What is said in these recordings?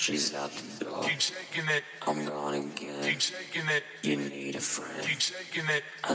She's out the door. Keep shaking it. I'm gone again. Keep shaking it. You need a friend. Keep shaking it. I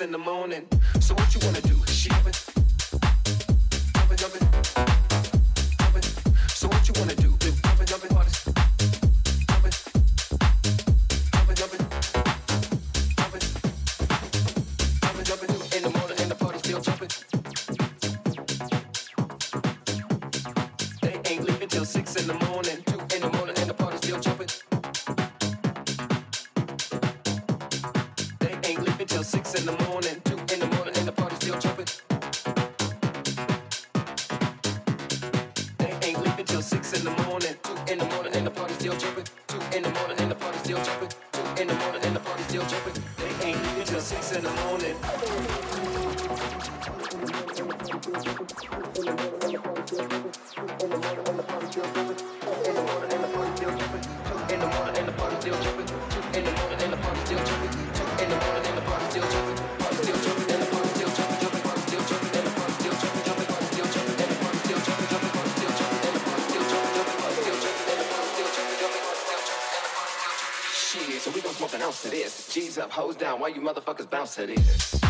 In the morning. Hoes down. Why you motherfuckers bounce to this?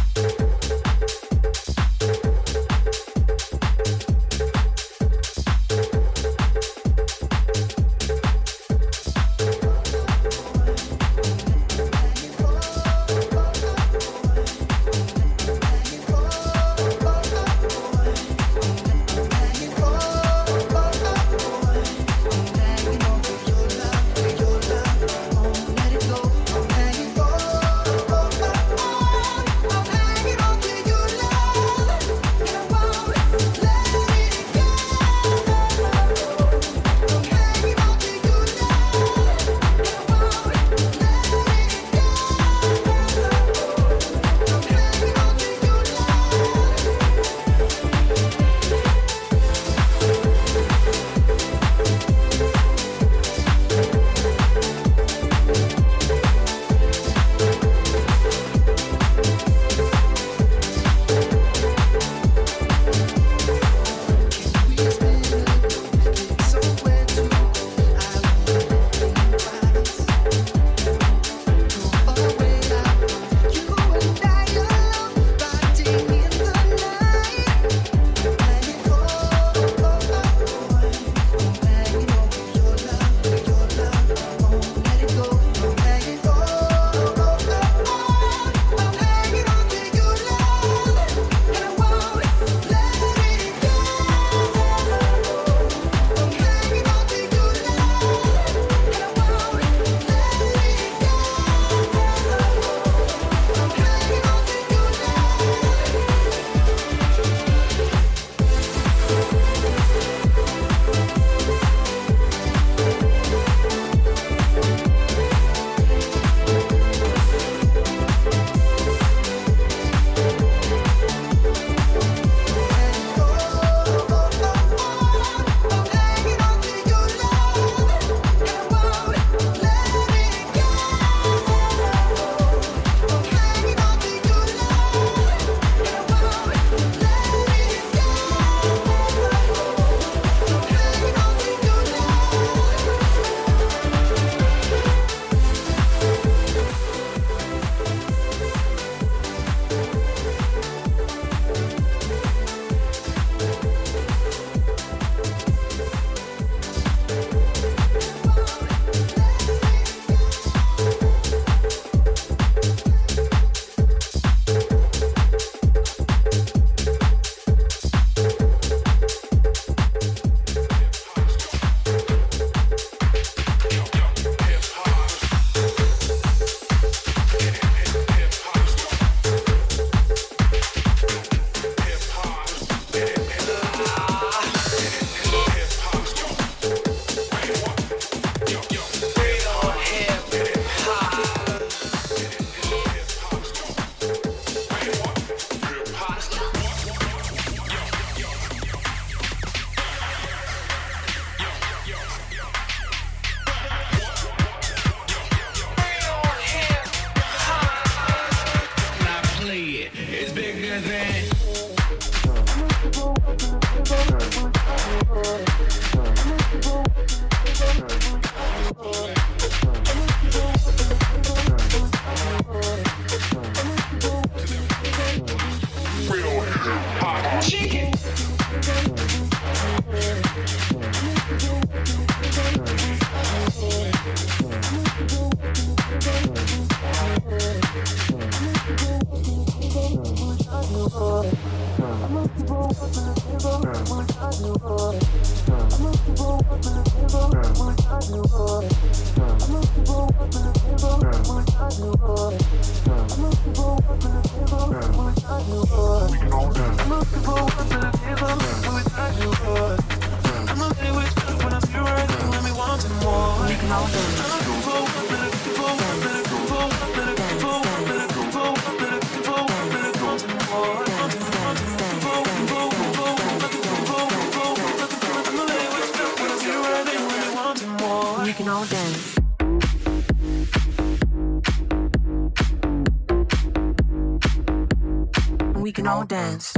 The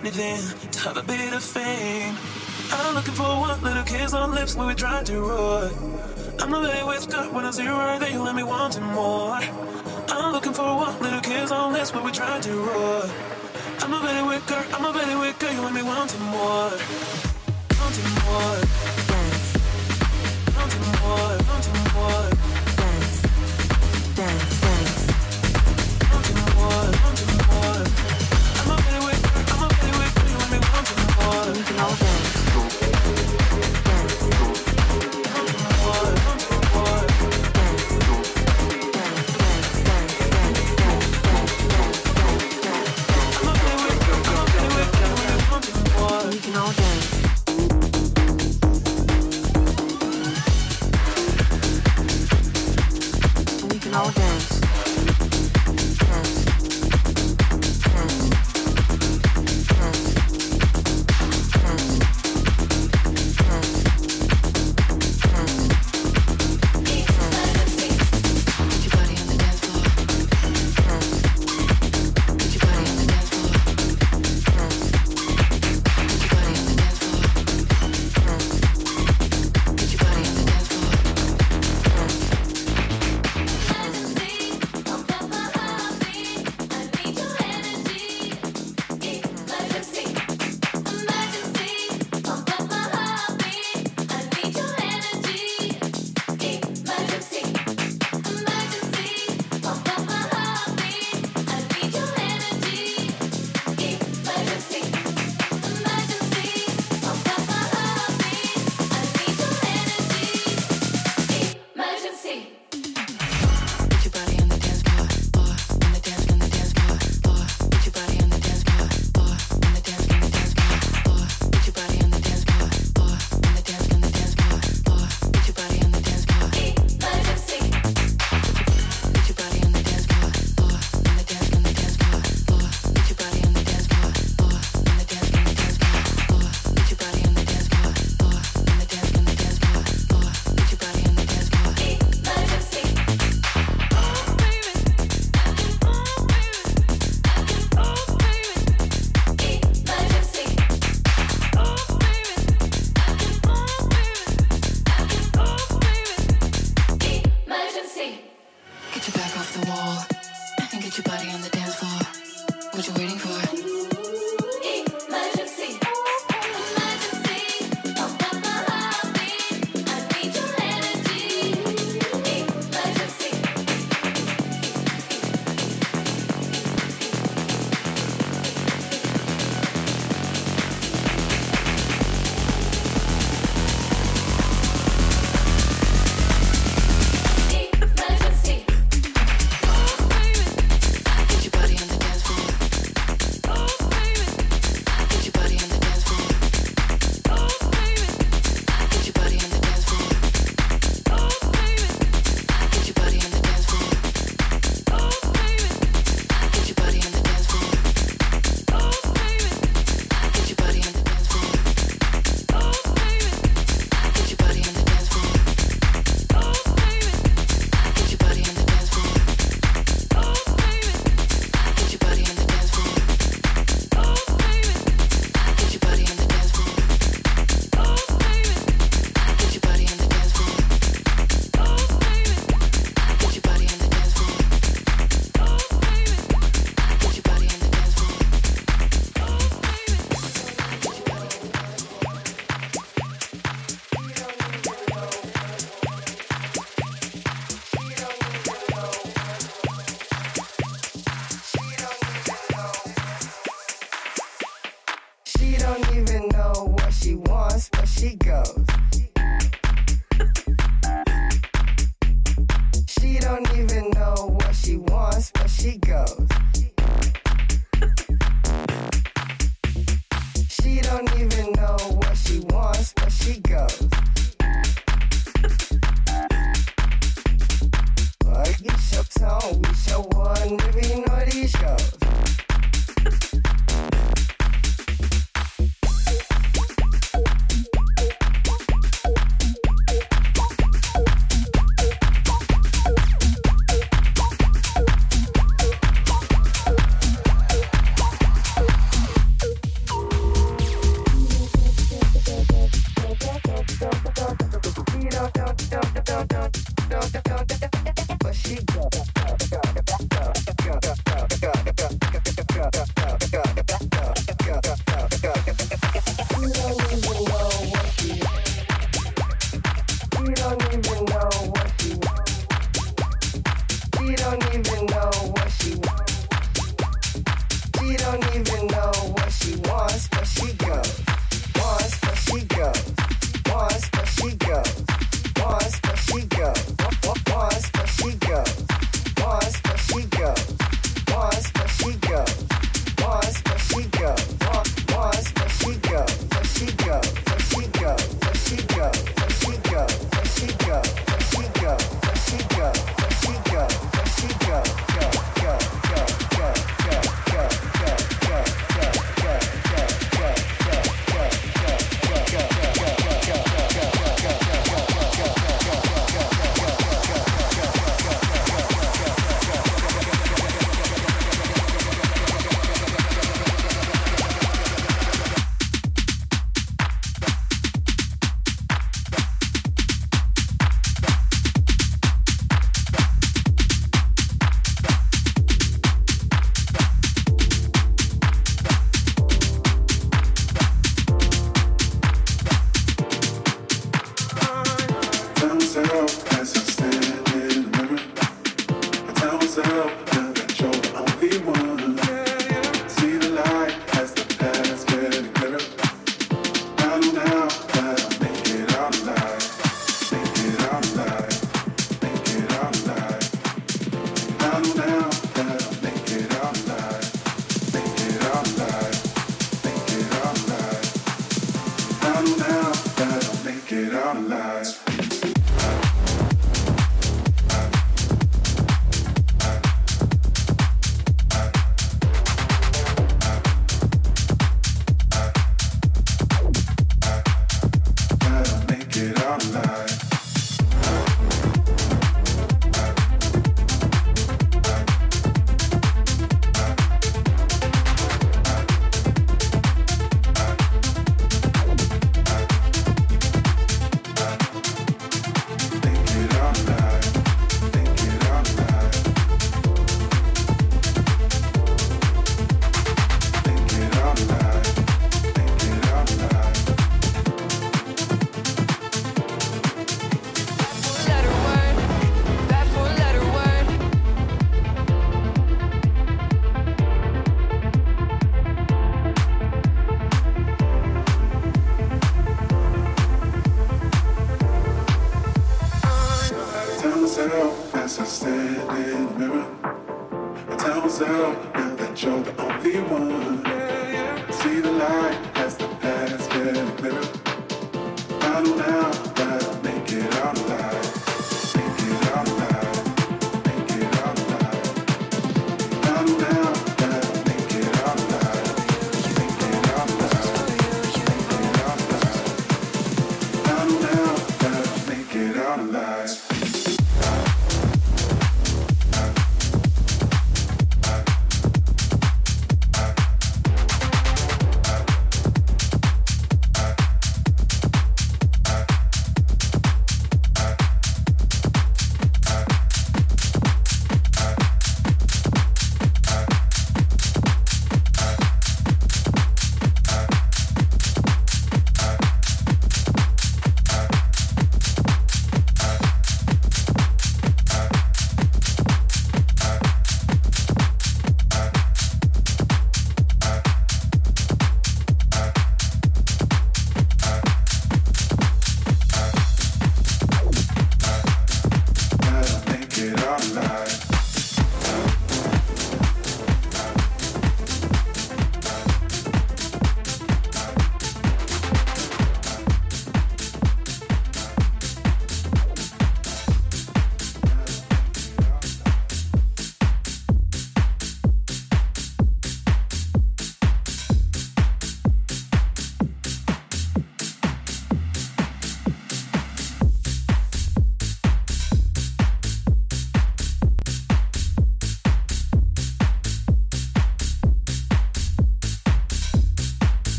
anything to have a bit of fame. I'm looking for one little kiss on lips when we try to roar. I'm a very with God when I see right there, you let me wanting more. I'm looking for one little kiss on lips when we try to roar. I'm a very wicker, I'm a very wicker, you let me wanting more. Wanting more more, more. Smoking all day.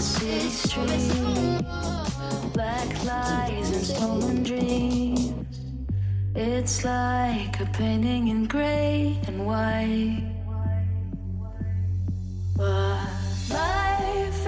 city streets, black lies and stolen dreams. It's like a painting in gray and white. But life